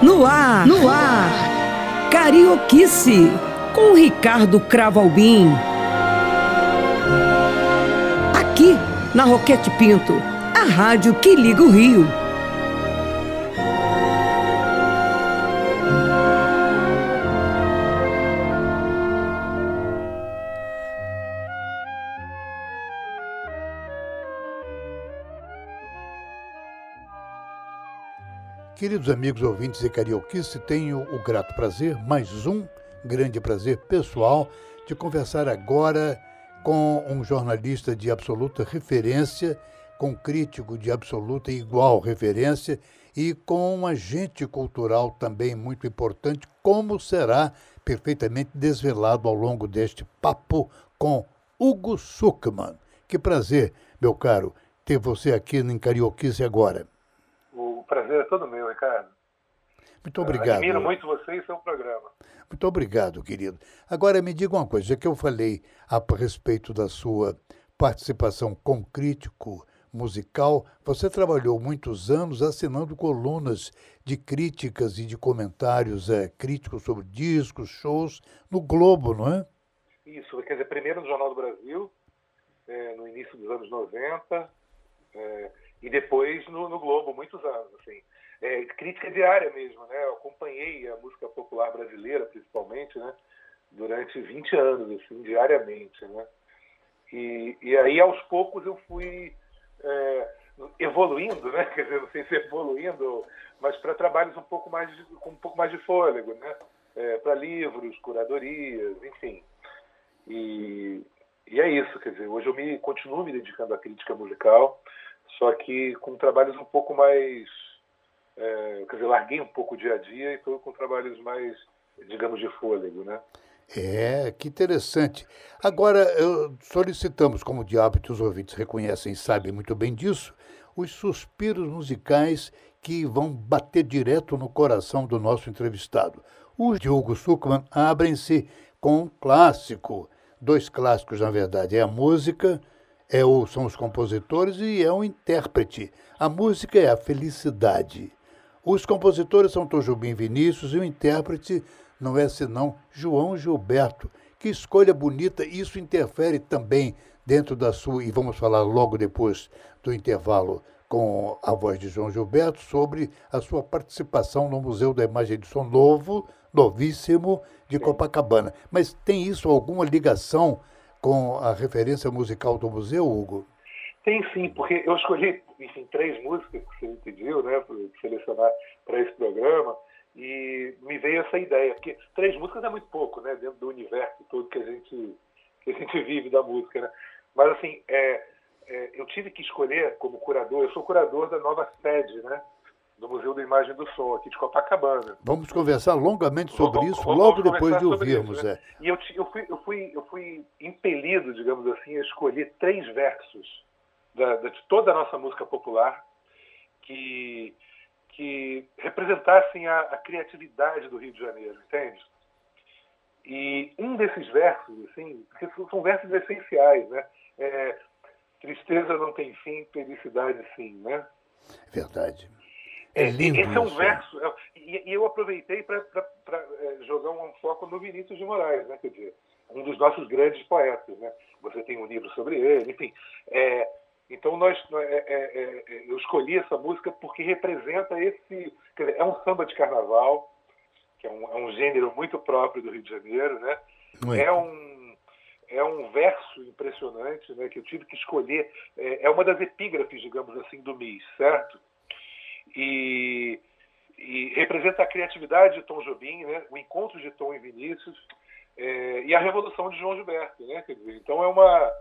No ar, no ar, Carioquice, com Ricardo Cravalbim. Aqui, na Roquete Pinto, a rádio que liga o Rio. Queridos amigos ouvintes e carioquice, tenho o grato prazer, mais um grande prazer pessoal, de conversar agora com um jornalista de absoluta referência, com um crítico de absoluta e igual referência e com um agente cultural também muito importante, como será perfeitamente desvelado ao longo deste papo com Hugo Suckman. Que prazer, meu caro, ter você aqui em Carioquice agora. O prazer é todo meu, Ricardo. Muito obrigado. Admiro muito você e seu programa. Muito obrigado, querido. Agora me diga uma coisa, já que eu falei a respeito da sua participação com crítico musical, você trabalhou muitos anos assinando colunas de críticas e de comentários é, críticos sobre discos, shows no Globo, não é? Isso, quer dizer, primeiro no Jornal do Brasil, é, no início dos anos 90, é, e depois no, no, Globo, muitos anos, assim. É, crítica diária mesmo, né? Eu acompanhei a música popular brasileira, principalmente, né? Durante 20 anos, assim, diariamente, né? E, e aí, aos poucos, eu fui é, evoluindo, né? Quer dizer, não sei se evoluindo, mas para trabalhos um pouco mais com um pouco mais de fôlego, né? É, para livros, curadorias, enfim. E, e é isso, quer dizer, hoje eu me continuo me dedicando à crítica musical, só que com trabalhos um pouco mais, é, quer dizer, larguei um pouco o dia a dia e estou com trabalhos mais, digamos, de fôlego, né? É, que interessante. Agora, solicitamos, como de hábito os ouvintes reconhecem e sabem muito bem disso, os suspiros musicais que vão bater direto no coração do nosso entrevistado. Os de Hugo Suckman abrem-se com um clássico, dois clássicos, na verdade, é a música, é o, são os compositores e é o intérprete. A música é a felicidade. Os compositores são Tom Jobim Vinícius e o intérprete não é senão João Gilberto. Que escolha bonita, isso interfere também dentro da sua, e vamos falar logo depois do intervalo com a voz de João Gilberto, sobre a sua participação no Museu da Imagem de Som Novo, novíssimo, de Copacabana. Mas tem isso alguma ligação com a referência musical do museu, Hugo? Tem sim, porque eu escolhi, enfim, três músicas que você me pediu, né, para selecionar para esse programa. E me veio essa ideia, porque três músicas é muito pouco, né? Dentro do universo todo que a gente, que a gente vive da música, né? Mas, assim, é, é, eu tive que escolher como curador, eu sou curador da nova sede, né? Do Museu da Imagem do Som, aqui de Copacabana. Vamos conversar longamente sobre vamos, isso, logo depois de ouvirmos. Isso, né? é. E eu, eu, fui, eu, fui, eu fui impelido, digamos assim, a escolher três versos da, de toda a nossa música popular que que representassem a, a, criatividade do Rio de Janeiro, entende? E um desses versos, assim, são versos essenciais, né? É, Tristeza não tem fim, felicidade sim, né? Verdade. É, é lindo Esse é um verso, é, e, eu aproveitei para é, jogar um foco no Vinícius de Moraes, né? Quer dizer, um dos nossos grandes poetas, né? Você tem um livro sobre ele, enfim. É, então nós, é, é, é, eu escolhi essa música porque representa esse, dizer, é um samba de carnaval, que é um, é um, gênero muito próprio do Rio de Janeiro, né? É um é um verso impressionante, né? Que eu tive que escolher. É, é uma das epígrafes, digamos assim, do MIS, certo? E, e representa a criatividade de Tom Jobim, né? O encontro de Tom e Vinícius é, e a revolução de João Gilberto, né? Quer dizer, então é uma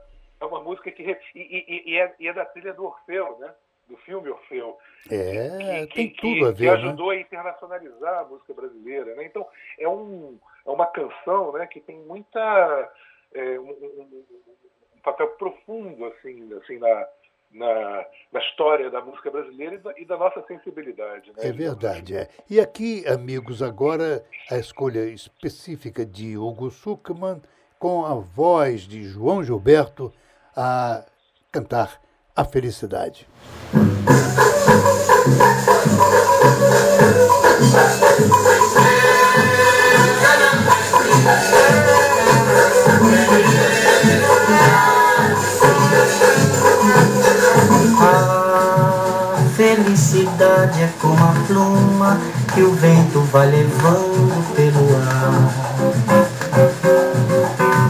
é uma música que. E, e, e, é, e, é, da trilha do Orfeu, né? Do filme Orfeu. É, que, tem que, tudo a ver. Que ajudou né? a internacionalizar a música brasileira. Né? Então, é, um, é uma canção né, que tem muita. É, um, um, um, papel profundo assim, assim na, na, na história da música brasileira e da, e da nossa sensibilidade. Né? É verdade, é. E aqui, amigos, agora a escolha específica de Hugo Suckman com a voz de João Gilberto a cantar A Felicidade. É como a pluma que o vento vai levando pelo ar.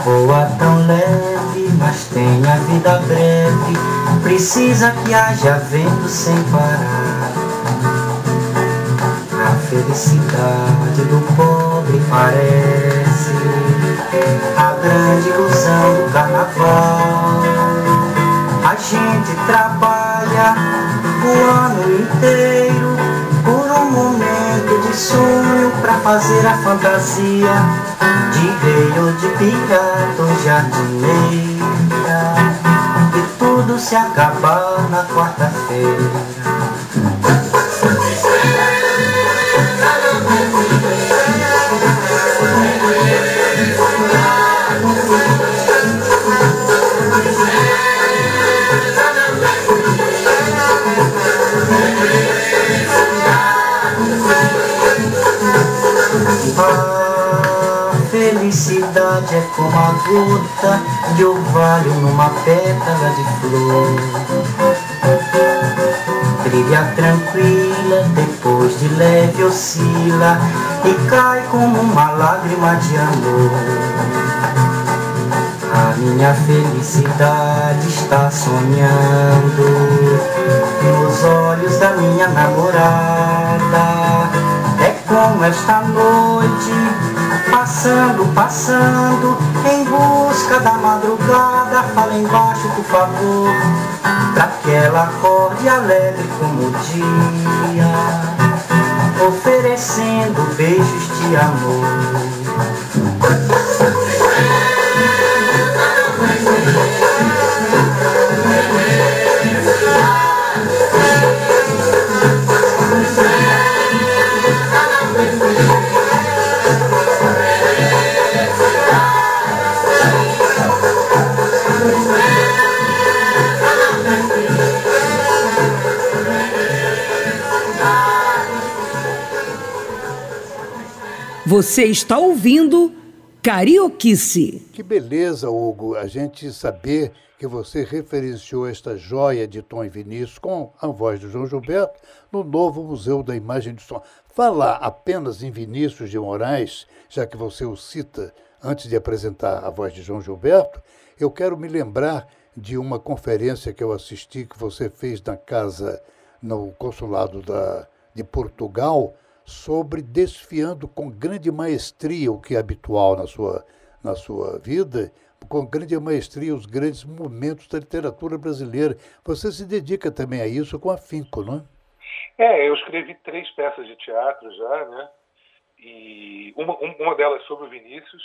Voa tão leve, mas tem a vida breve. Precisa que haja vento sem parar. A felicidade do pobre parece a grande ilusão do carnaval. A gente trabalha o ano inteiro por um momento de sonho pra fazer a fantasia de rei ou de pirata ou jardineira. E tudo se acabar na quarta-feira. É como a gota de orvalho numa pétala de flor. Brilha tranquila, depois de leve oscila e cai como uma lágrima de amor. A minha felicidade está sonhando nos olhos da minha namorada. É como esta noite, passando, passando, em busca da madrugada. Fala embaixo, por favor, pra que ela acorde alegre como o dia, oferecendo beijos de amor. Você está ouvindo Carioquice. Que beleza, Hugo, a gente saber que você referenciou esta joia de Tom e Vinícius com a voz do João Gilberto no novo Museu da Imagem do Som. Falar apenas em Vinícius de Moraes, já que você o cita antes de apresentar a voz de João Gilberto, eu quero me lembrar de uma conferência que eu assisti que você fez na casa, no consulado da, de Portugal, sobre desfiando com grande maestria o que é habitual na sua, na sua vida, com grande maestria os grandes momentos da literatura brasileira. Você se dedica também a isso com afinco, não é? É, eu escrevi três peças de teatro já, né? E uma, uma delas sobre o Vinícius,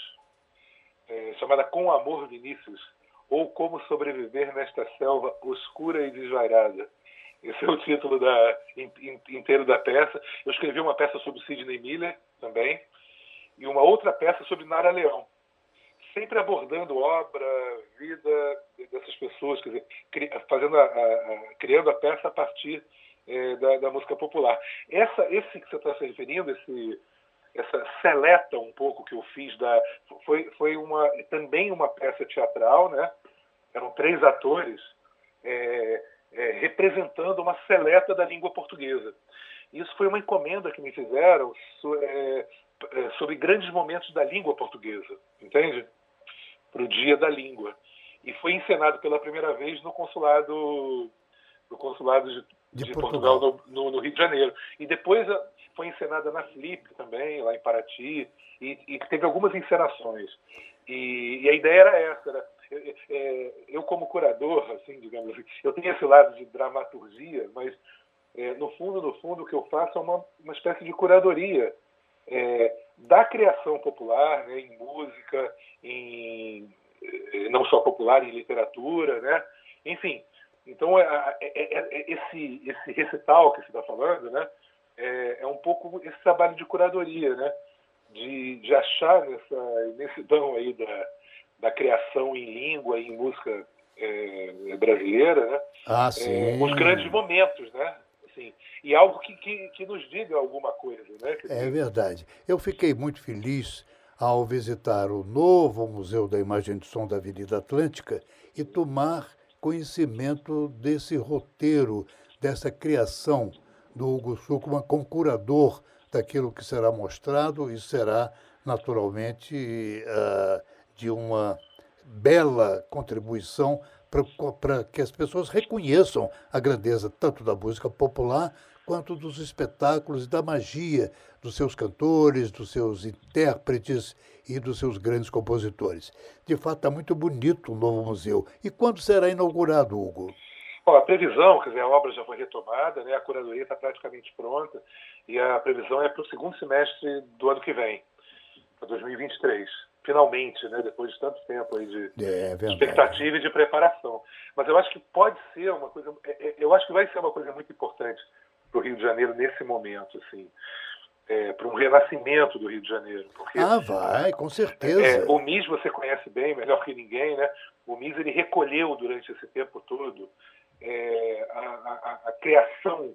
é, chamada Com Amor Vinícius, ou Como Sobreviver Nesta Selva Oscura e Desvairada. Esse é o título da, inteiro da peça. Eu escrevi uma peça sobre Sidney Miller também, e uma outra peça sobre Nara Leão. Sempre abordando obra, vida dessas pessoas, quer dizer, fazendo a, a, criando a peça a partir é, da, da, música popular. Essa, esse que você está se referindo, esse, essa seleta um pouco que eu fiz da foi, foi uma, também uma peça teatral, né? Eram três atores. É, é, representando uma seleta da língua portuguesa. Isso foi uma encomenda que me fizeram so, é, é sobre grandes momentos da língua portuguesa, entende? Para o Dia da Língua. E foi encenado pela primeira vez no consulado, no consulado de, de, de Portugal, Portugal no, no, no, Rio de Janeiro. E depois foi encenada na Flip também, lá em Paraty, e, e teve algumas encenações. E, e, a ideia era essa, era é, eu como curador, assim, digamos assim, eu tenho esse lado de dramaturgia, mas é, no fundo, no fundo, o que eu faço é uma, uma espécie de curadoria é, da criação popular, né, em música, em não só popular, em literatura, né? Enfim, Então, é, é, é, esse, esse recital que você está falando, né, é, um pouco esse trabalho de curadoria, né, de, de achar nessa imensidão aí da, da criação em língua e em música brasileira, né, ah, sim. os grandes momentos, né, assim, e algo que, que, que nos diga alguma coisa, né. É verdade. Eu fiquei muito feliz ao visitar o novo Museu da Imagem de Som da Avenida Atlântica e tomar conhecimento desse roteiro, dessa criação do Hugo Suckman como curador daquilo que será mostrado e será, naturalmente, uh, de uma bela contribuição para que as pessoas reconheçam a grandeza tanto da música popular quanto dos espetáculos e da magia dos seus cantores, dos seus intérpretes e dos seus grandes compositores. De fato, está muito bonito o novo museu. E quando será inaugurado, Hugo? Bom, a previsão, quer dizer, a obra já foi retomada, né? a curadoria está praticamente pronta e a previsão é para o segundo semestre do ano que vem, para 2023 finalmente, né, depois de tanto tempo aí de é, é expectativa e de preparação. Mas eu acho que pode ser uma coisa, é, eu acho que vai ser uma coisa muito importante para o Rio de Janeiro nesse momento, assim, é, para um renascimento do Rio de Janeiro. Porque, ah, vai, com certeza. É, o MIS você conhece bem, melhor que ninguém, né? O MIS ele recolheu durante esse tempo todo é, a, a, a, criação,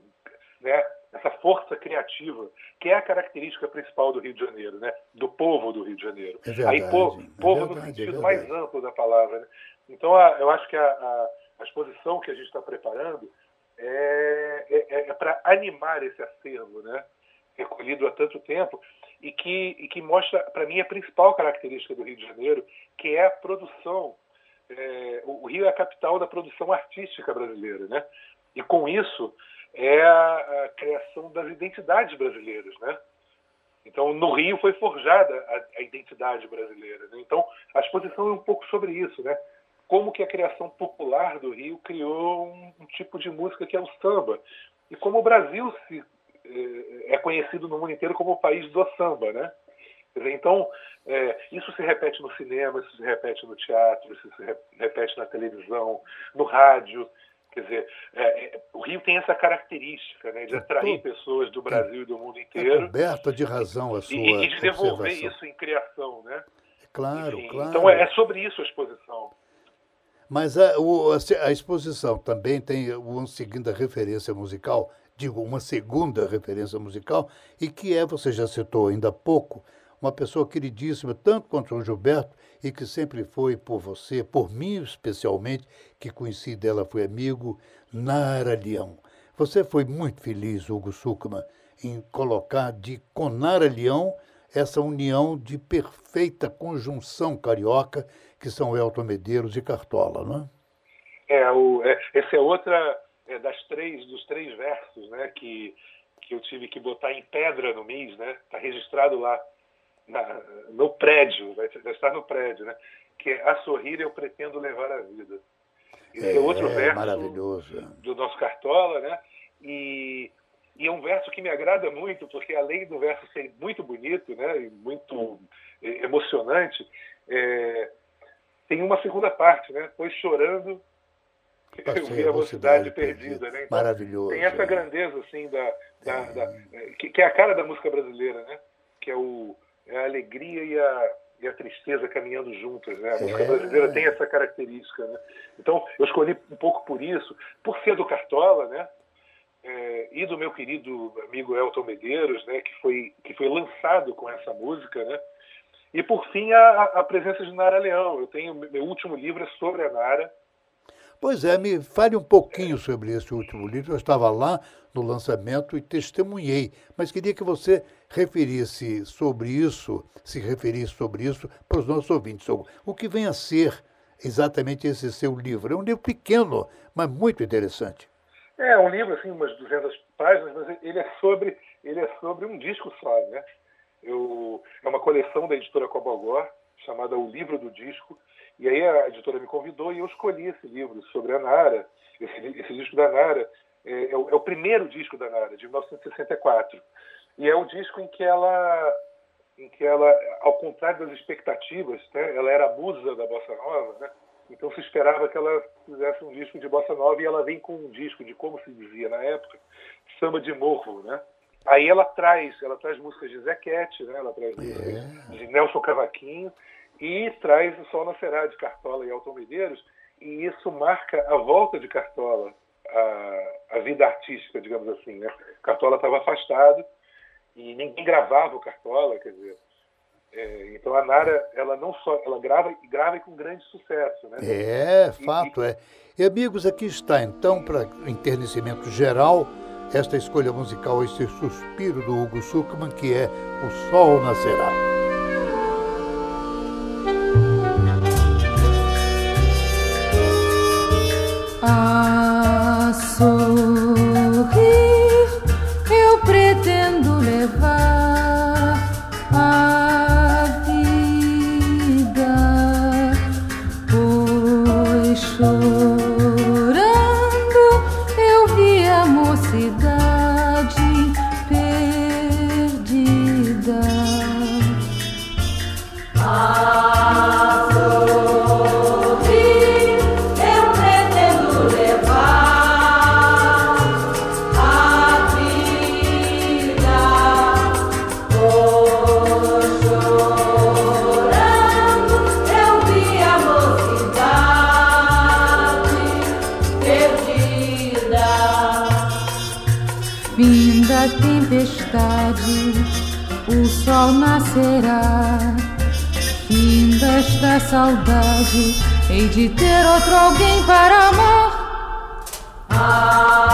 né? Essa força criativa, que é a característica principal do Rio de Janeiro, né? Do povo do Rio de Janeiro. É verdade, Aí, povo, é povo verdade, no é sentido mais amplo da palavra. Né? Então, eu acho que a, a exposição que a gente está preparando é, é, é para animar esse acervo, né? recolhido há tanto tempo e que, e que mostra, para mim, a principal característica do Rio de Janeiro, que é a produção. É, o Rio é a capital da produção artística brasileira, né? E com isso é a, a criação das identidades brasileiras, né? Então, no Rio foi forjada a, a identidade brasileira. Né? Então, a exposição é um pouco sobre isso, né? Como que a criação popular do Rio criou um, um tipo de música que é o samba. E como o Brasil se é conhecido no mundo inteiro como o país do samba, né? Então, é, isso se repete no cinema, isso se repete no teatro, isso se repete na televisão, no rádio. Quer dizer, é, é, o Rio tem essa característica né, de atrair pessoas do Brasil e do mundo inteiro. Coberta de razão a sua E, e de devolver isso em criação, né? Claro, Enfim, claro. Então, é, é sobre isso a exposição. Mas a, o, a, exposição também tem uma segunda referência musical digo, uma segunda referência musical, e que é, você já citou ainda há pouco, uma pessoa queridíssima, tanto quanto o Gilberto, e que sempre foi por você, por mim especialmente, que conheci dela, foi amigo, Nara Leão. Você foi muito feliz, Hugo Sucman, em colocar de com Nara Leão essa união de perfeita conjunção carioca que são Elton Medeiros e Cartola, não é? É, o, é essa é outra é, das três, dos três versos, né, que, que eu tive que botar em pedra no MIS, né, está registrado lá na, no prédio, vai, estar no prédio, né, que é a sorrir eu pretendo levar a vida. Esse é, é outro verso maravilhoso. do nosso Cartola, né, e, e é um verso que me agrada muito, porque além do verso ser muito bonito, né, e muito emocionante, é, tem uma segunda parte, né, pois chorando eu vi a mocidade perdida, né? Então, Maravilhoso. Tem essa é. grandeza, assim, da, da, é. da que, que, é a cara da música brasileira, né? Que é, o, é a alegria e a, e a tristeza caminhando juntas, né? A música é. brasileira tem essa característica, né? Então, eu escolhi um pouco por isso, por ser do Cartola, né? É, e do meu querido amigo Elton Medeiros, né? Que foi, que foi lançado com essa música, né? E, por fim, a, a presença de Nara Leão. Eu tenho, meu último livro é sobre a Nara, Pois é, me fale um pouquinho sobre esse último livro. Eu estava lá no lançamento e testemunhei, mas queria que você referisse sobre isso, se referisse sobre isso para os nossos ouvintes. O que vem a ser exatamente esse seu livro? É um livro pequeno, mas muito interessante. É um livro assim, umas 200 páginas, mas ele é sobre ele é sobre um disco só, né? Eu, é uma coleção da editora Cobogó chamada O Livro do Disco e aí a editora me convidou e eu escolhi esse livro sobre a Nara. Esse, esse disco da Nara é, é, o, é, o, primeiro disco da Nara, de 1964. E é o disco em que ela, em que ela ao contrário das expectativas, né, ela era a musa da bossa nova, né, Então se esperava que ela fizesse um disco de bossa nova e ela vem com um disco de como se dizia na época, samba de morro, né? Aí ela traz, ela traz músicas de Zequete, né? Ela traz músicas de Nelson Cavaquinho e traz o Sol Nascerá de Cartola e Alton Medeiros e isso marca a volta de Cartola à, à vida artística, digamos assim, né? Cartola estava afastado e ninguém gravava o Cartola, quer dizer, é, então a Nara, ela não só, ela grava e grava com grande sucesso, né? É, fato é. E amigos, aqui está então para enternecimento geral esta escolha musical, esse suspiro do Hugo Schuckmann, que é O Sol Nascerá. Saudade, hei de ter outro alguém para amar. A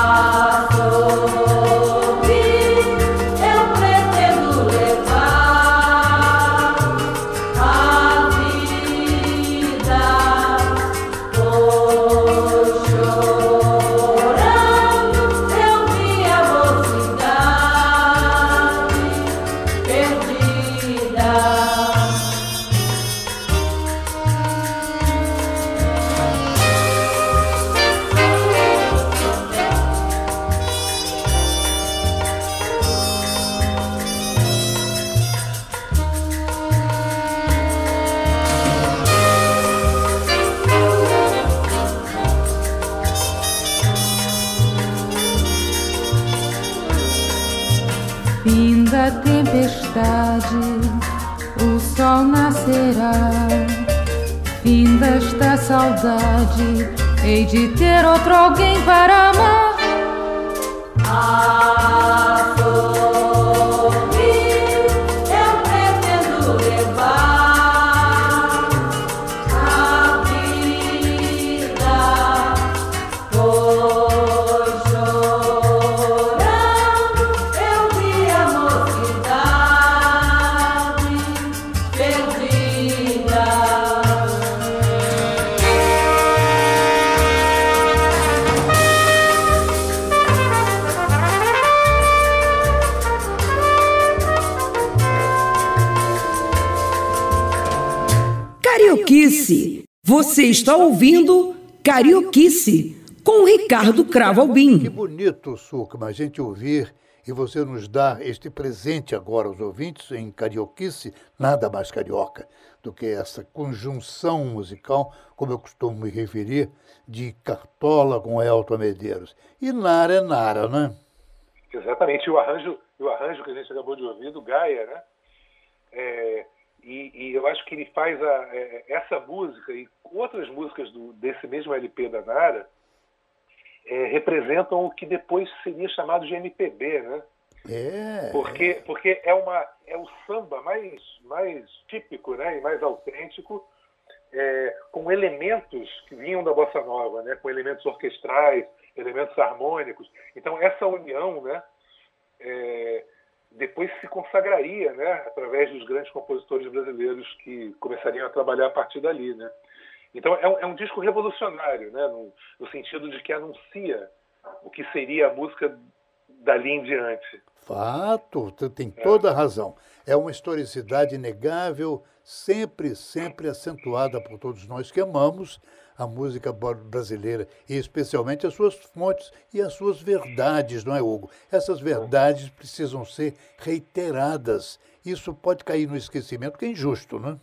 saudade, hei de ter outro alguém para amar. Carioquice. Você está ouvindo Carioquice com Ricardo Cravo Que Albim. bonito, Sukma, a gente ouvir e você nos dar este presente agora aos ouvintes em carioquice, nada mais carioca do que essa conjunção musical, como eu costumo me referir, de Cartola com Elton Medeiros. E Nara é Nara, né? Exatamente, e o arranjo, e o arranjo que a gente acabou de ouvir do Gaia, né? É, e, e eu acho que ele faz a, é, essa música e outras músicas do, desse mesmo LP da Nara é, representam o que depois seria chamado de MPB, né? É. Porque, porque é, uma, é o samba mais, mais típico né, e mais autêntico, é, com elementos que vinham da bossa nova, né, com elementos orquestrais, elementos harmônicos. Então, essa união né, é, depois se consagraria né, através dos grandes compositores brasileiros que começariam a trabalhar a partir dali. Né. Então, é um, é um disco revolucionário, né, no, no sentido de que anuncia o que seria a música dali em diante. Fato, tu tem toda a razão. É uma historicidade inegável, sempre, sempre acentuada por todos nós que amamos a música brasileira, e especialmente as suas fontes e as suas verdades, não é, Hugo? Essas verdades precisam ser reiteradas. Isso pode cair no esquecimento, que é injusto, né?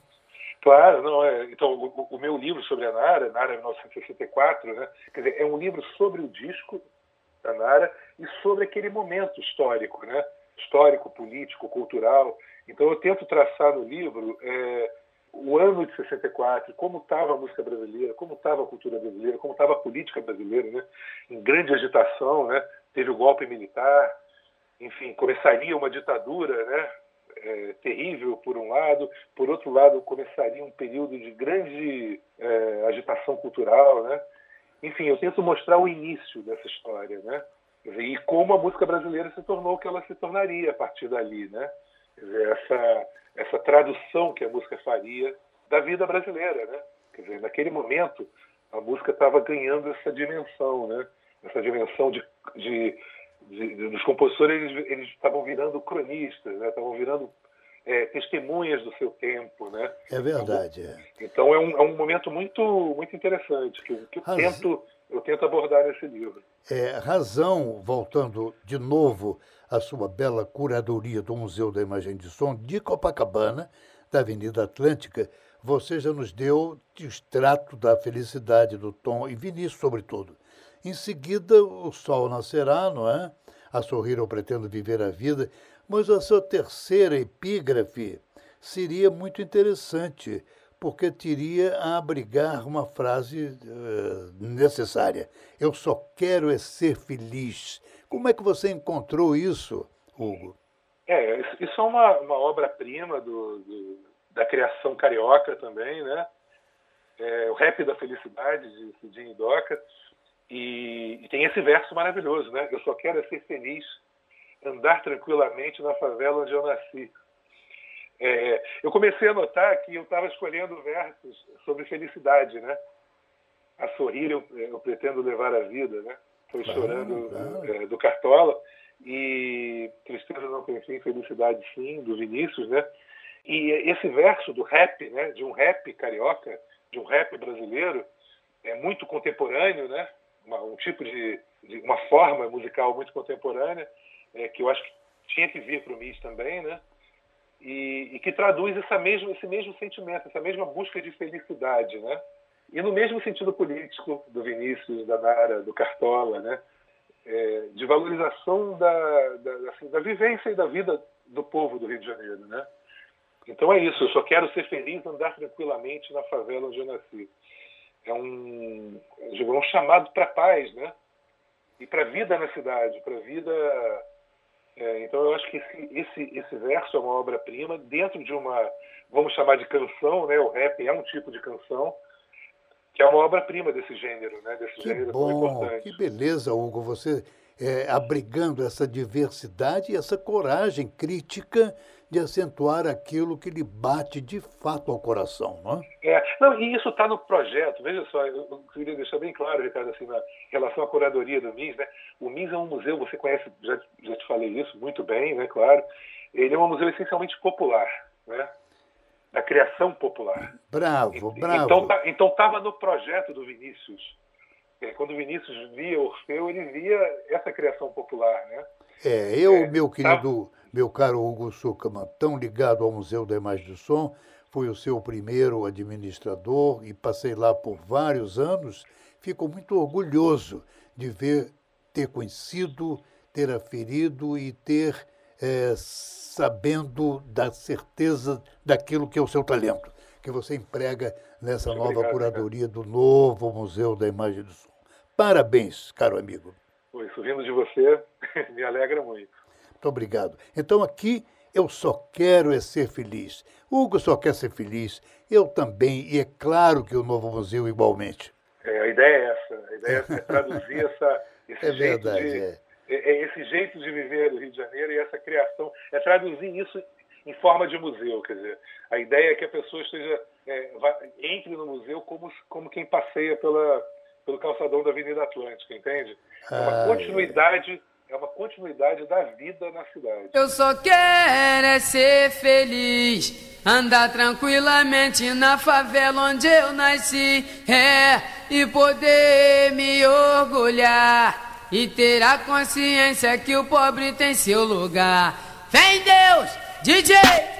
Claro, não é. Então, o, o, meu livro sobre a Nara, Nara 1964, né? Quer dizer, é um livro sobre o disco da Nara e sobre aquele momento histórico, né? Histórico, político, cultural. Então, eu tento traçar no livro é, o ano de 64, como estava a música brasileira, como estava a cultura brasileira, como estava a política brasileira, né? Em grande agitação, né? Teve o golpe militar, enfim, começaria uma ditadura, né? é, terrível, por um lado, por outro lado, começaria um período de grande é, agitação cultural, né? Enfim, eu tento mostrar o início dessa história, né? E como a música brasileira se tornou o que ela se tornaria a partir dali, né? Essa, essa tradução que a música faria da vida brasileira, né? Quer dizer, naquele momento, a música estava ganhando essa dimensão, né? Essa dimensão de, de de, de, dos compositores, eles, eles estavam virando cronistas, né? estavam virando é, testemunhas do seu tempo, né? É verdade. É. Então é um, é um momento muito muito interessante que, que eu tento eu tento abordar nesse livro. É, razão, voltando de novo à sua bela curadoria do Museu da Imagem de Som de Copacabana, da Avenida Atlântica, você já nos deu o extrato da felicidade do Tom e Vinícius, sobretudo. Em seguida, o sol nascerá, não é? A sorrir eu pretendo viver a vida, mas a sua terceira epígrafe seria muito interessante, porque teria a abrigar uma frase uh, necessária. Eu só quero é ser feliz. Como é que você encontrou isso, Hugo? É, isso é uma, uma obra-prima do, do, da criação carioca também, né? É, o Rap da Felicidade, de Cidinho Doca. E, e, tem esse verso maravilhoso, né? Eu só quero é ser feliz, andar tranquilamente na favela onde eu nasci. É, eu comecei a notar que eu estava escolhendo versos sobre felicidade, né? A sorrir eu, eu pretendo levar a vida, né? Foi chorando É, do Cartola e tristeza não tem fim, felicidade sim, do Vinícius, né? E esse verso do rap, né? De um rap carioca, de um rap brasileiro, é muito contemporâneo, né? uma, um tipo de, de, uma forma musical muito contemporânea é, que eu acho que tinha que vir para o MIS também, né? E, e, que traduz essa mesmo, esse mesmo sentimento, essa mesma busca de felicidade, né? E no mesmo sentido político do Vinícius, da Nara, do Cartola, né? É, de valorização da, da, assim, da vivência e da vida do povo do Rio de Janeiro, né? Então é isso, eu só quero ser feliz, andar tranquilamente na favela onde eu nasci é um, é um chamado para paz, né? E para a vida na cidade, para a vida. É, então eu acho que esse, esse, esse verso é uma obra-prima dentro de uma, vamos chamar de canção, né? O rap é um tipo de canção que é uma obra-prima desse gênero, né? Desse que gênero bom, tão importante. Que beleza, Hugo, você é, abrigando essa diversidade e essa coragem crítica de acentuar aquilo que lhe bate de fato ao coração, não é? é não, e isso está no projeto. Veja só, eu queria deixar bem claro, Ricardo, assim, na relação à curadoria do MIS, né? O MIS é um museu, você conhece, já, já te falei isso muito bem, né? Claro. Ele é um museu essencialmente popular, né? Da criação popular. Bravo, bravo. Então tá, então estava no projeto do Vinícius. É, quando o Vinícius via Orfeu, ele via essa criação popular, né? É, eu, é, meu querido, tá... meu caro Hugo Suckerman, tão ligado ao Museu da Imagem do Som, fui o seu primeiro administrador e passei lá por vários anos. Fico muito orgulhoso de ver, ter conhecido, ter aferido e ter é, sabendo da certeza daquilo que é o seu talento, que você emprega nessa muito nova obrigado, curadoria cara. do novo Museu da Imagem do Som. Parabéns, caro amigo. Isso vindo de você me alegra muito. Muito obrigado. Então aqui eu só quero é ser feliz. Hugo só quer ser feliz. Eu também, e é claro que o novo museu igualmente. É, a ideia é essa. A ideia é traduzir essa, esse, é jeito verdade, de, é. é. esse jeito de viver do Rio de Janeiro e essa criação, é traduzir isso em forma de museu. Quer dizer, a ideia é que a pessoa esteja, é, entre no museu como, como quem passeia pela, pelo calçadão da Avenida Atlântica, entende? É uma ah, continuidade, é uma continuidade da vida na cidade. Eu só quero é ser feliz, andar tranquilamente na favela onde eu nasci, é, e poder me orgulhar e ter a consciência que o pobre tem seu lugar. Vem Deus, DJ!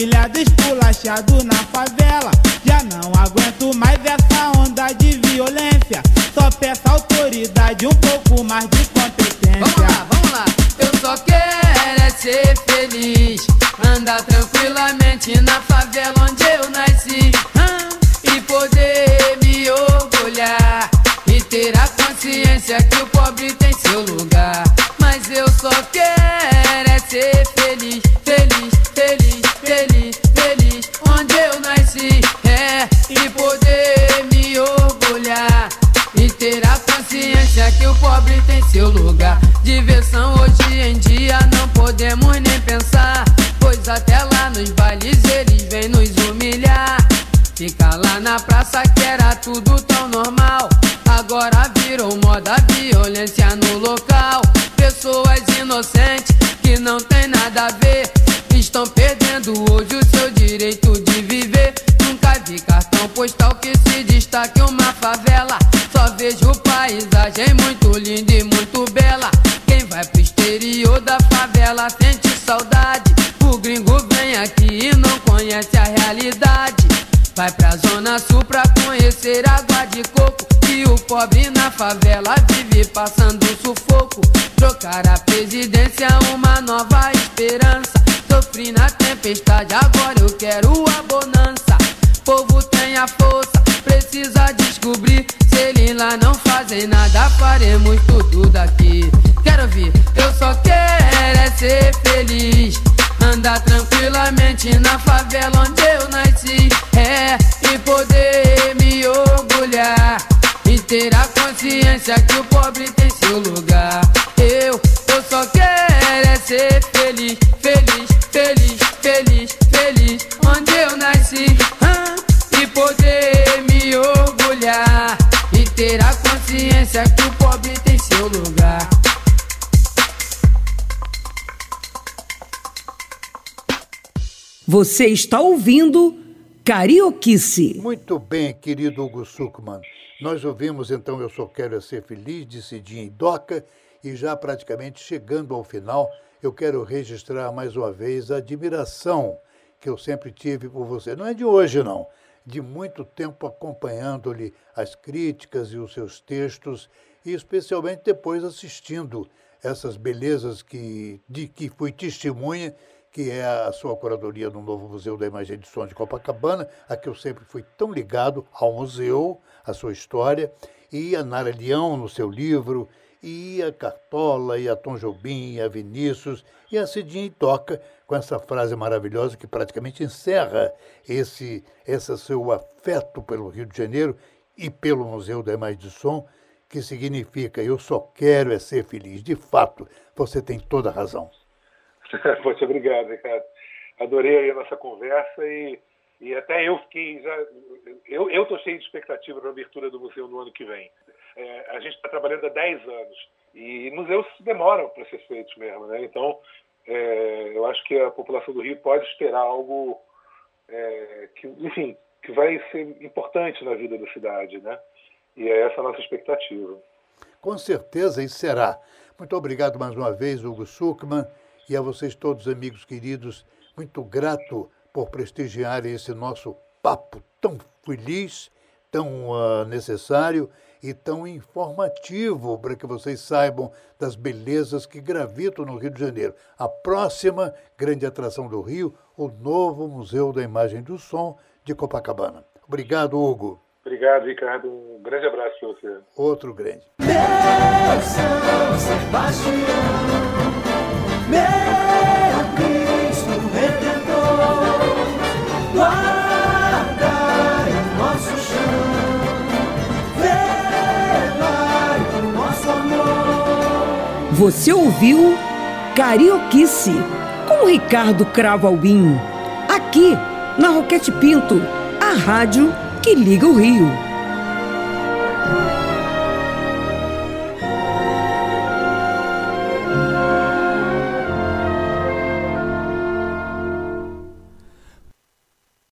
Humilhado, esculachado na favela. Já não aguento mais essa onda de violência. Só peço autoridade, um pouco mais de competência. Vamos lá, vamos lá. Eu só quero é ser feliz. Andar tranquilamente na favela onde eu nasci. ah, E poder me orgulhar. E ter a consciência que o pobre tem seu lugar. Mas eu só quero que o pobre tem seu lugar. Diversão hoje em dia não podemos nem pensar. Pois até lá nos bailes eles vêm nos humilhar. Fica lá na praça que era tudo tão normal. Agora virou moda violência no local. Pessoas inocentes que não tem nada a ver. Estão perdendo hoje o seu direito de viver. Nunca vi cartão postal que se destaque uma favela. Vejo paisagem muito linda e muito bela. Quem vai pro exterior da favela sente saudade. O gringo vem aqui e não conhece a realidade. Vai pra zona sul pra conhecer água de coco. E o pobre na favela vive passando sufoco. Trocar a presidência, uma nova esperança. Sofri na tempestade, agora eu quero a bonança. Povo tem a força, precisa descobrir. Se eles lá não fazem nada, faremos tudo daqui. Quero ouvir, eu só quero é ser feliz. Andar tranquilamente na favela onde eu nasci. É, e poder me orgulhar. E ter a consciência que o pobre tem seu lugar. Eu, eu só quero é ser feliz, Você está ouvindo Carioquice. Muito bem, querido Hugo Suckman. Nós ouvimos então Eu Só Quero é Ser Feliz, de Cidinha e Doca, e já praticamente chegando ao final, eu quero registrar mais uma vez a admiração que eu sempre tive por você. Não é de hoje, não. De muito tempo acompanhando-lhe as críticas e os seus textos, e especialmente depois assistindo essas belezas que, de que fui testemunha que é a sua curadoria no novo Museu da Imagem de Som de Copacabana, a que eu sempre fui tão ligado ao museu, à sua história, e a Nara Leão no seu livro, e a Cartola, e a Tom Jobim, e a Vinícius, e a Cidinha Toca, com essa frase maravilhosa que praticamente encerra esse, esse seu afeto pelo Rio de Janeiro e pelo Museu da Imagem de Som, que significa eu só quero é ser feliz. De fato, você tem toda a razão. Poxa, obrigado, Ricardo. Adorei a nossa conversa e, e até eu fiquei já. Eu estou cheio de expectativa para a abertura do museu no ano que vem. É, a gente está trabalhando há 10 anos e museus demoram para ser feitos mesmo, né? Então, é, eu acho que a população do Rio pode esperar algo é, que, enfim, que vai ser importante na vida da cidade, né? E é essa a nossa expectativa. Com certeza, e será. Muito obrigado mais uma vez, Hugo Suckman e a vocês todos, amigos queridos, muito grato por prestigiarem esse nosso papo tão feliz, tão uh, necessário e tão informativo para que vocês saibam das belezas que gravitam no Rio de Janeiro. A próxima grande atração do Rio, o novo Museu da Imagem e do Som de Copacabana. Obrigado, Hugo. Obrigado, Ricardo. Um grande abraço para você. Outro grande. Meu São Sebastião, Você ouviu Carioquice com Ricardo Cravo Albim, aqui na Roquete Pinto, a rádio que liga o Rio.